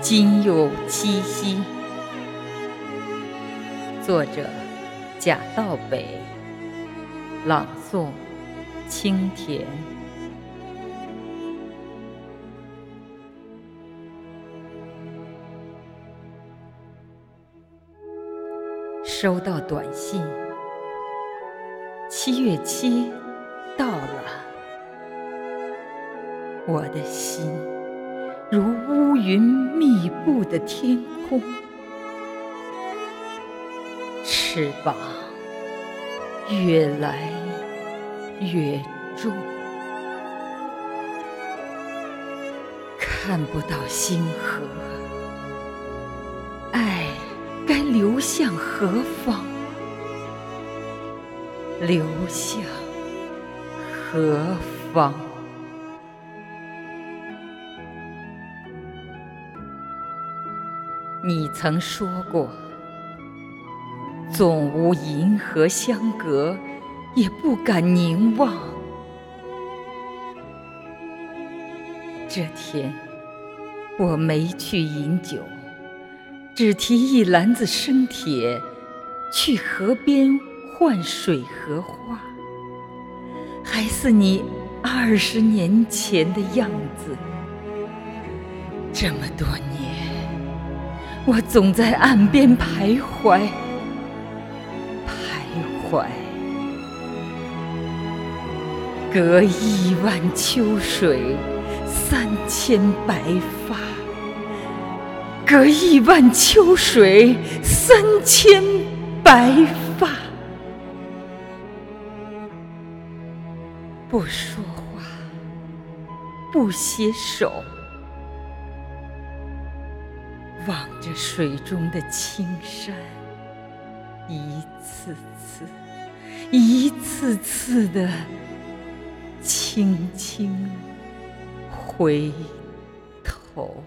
今又七夕。作者：贾道北。朗诵：清甜。收到短信，七月七到了，我的心云密布的天空，翅膀越来越重，看不到星河。爱该流向何方？流向何方？你曾说过，纵无银河相隔，也不敢凝望。这天，我没去饮酒。只提一篮子生铁，去河边换水荷花，还似你二十年前的样子。这么多年，我总在岸边徘徊，徘徊，隔亿万秋水，三千白发。隔亿万秋水，三千白发。不说话，不携手，望着水中的青山，一次次，一次次的，轻轻回头。